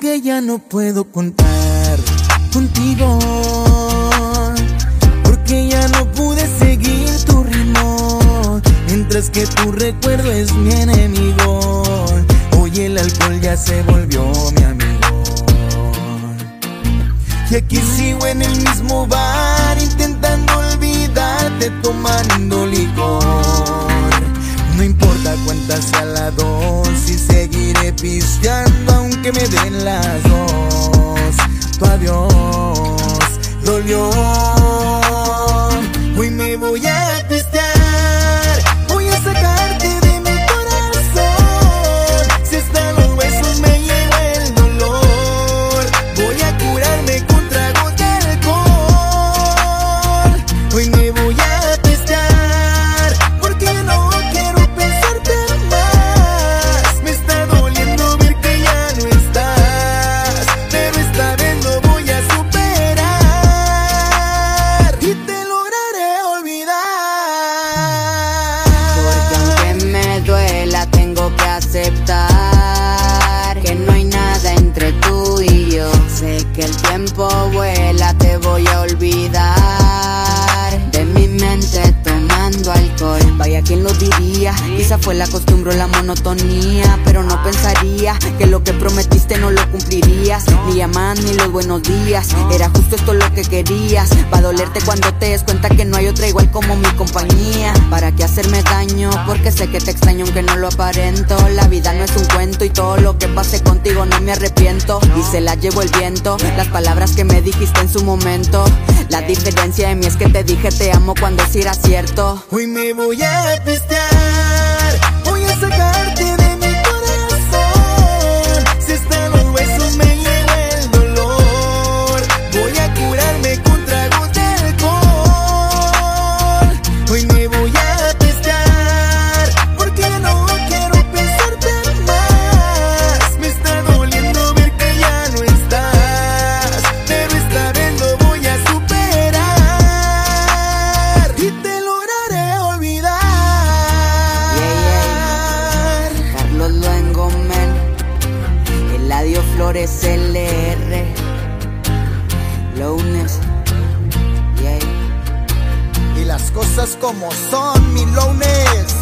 que ya no puedo contar contigo. Porque ya no pude seguir tu ritmo. Mientras que tu recuerdo es mi enemigo. Hoy el alcohol ya se volvió mi amigo. Y aquí sigo en el mismo bar intentando olvidarte tomando pisteando aunque me den las dos. Tu adiós dolió. Hoy me voy a que el tiempo vuela, te voy a olvidar de mi mente tomando alcohol. Vaya, quien lo diría? Quizá fue la costumbre o la monotonía, pero no pensaría que lo que prometiste no lo cumplirías. Ni llamadas ni los buenos días, era justo esto lo que querías. Va a dolerte cuando te des cuenta que no hay otra igual como mi compañía. ¿Para qué hacerme daño? Porque sé que te extraño aunque no lo aparento. La vida no es un cuento y todo lo que pase contigo no me arrepiento. Y se la llevo el viento, las palabras que me dijiste en su momento. La diferencia de mí es que te dije te amo cuando sí era cierto. Hoy me voy a pistear, voy a sacarte Eladio Flores LR, Lowness, yeah. Y las cosas como son, mi lones.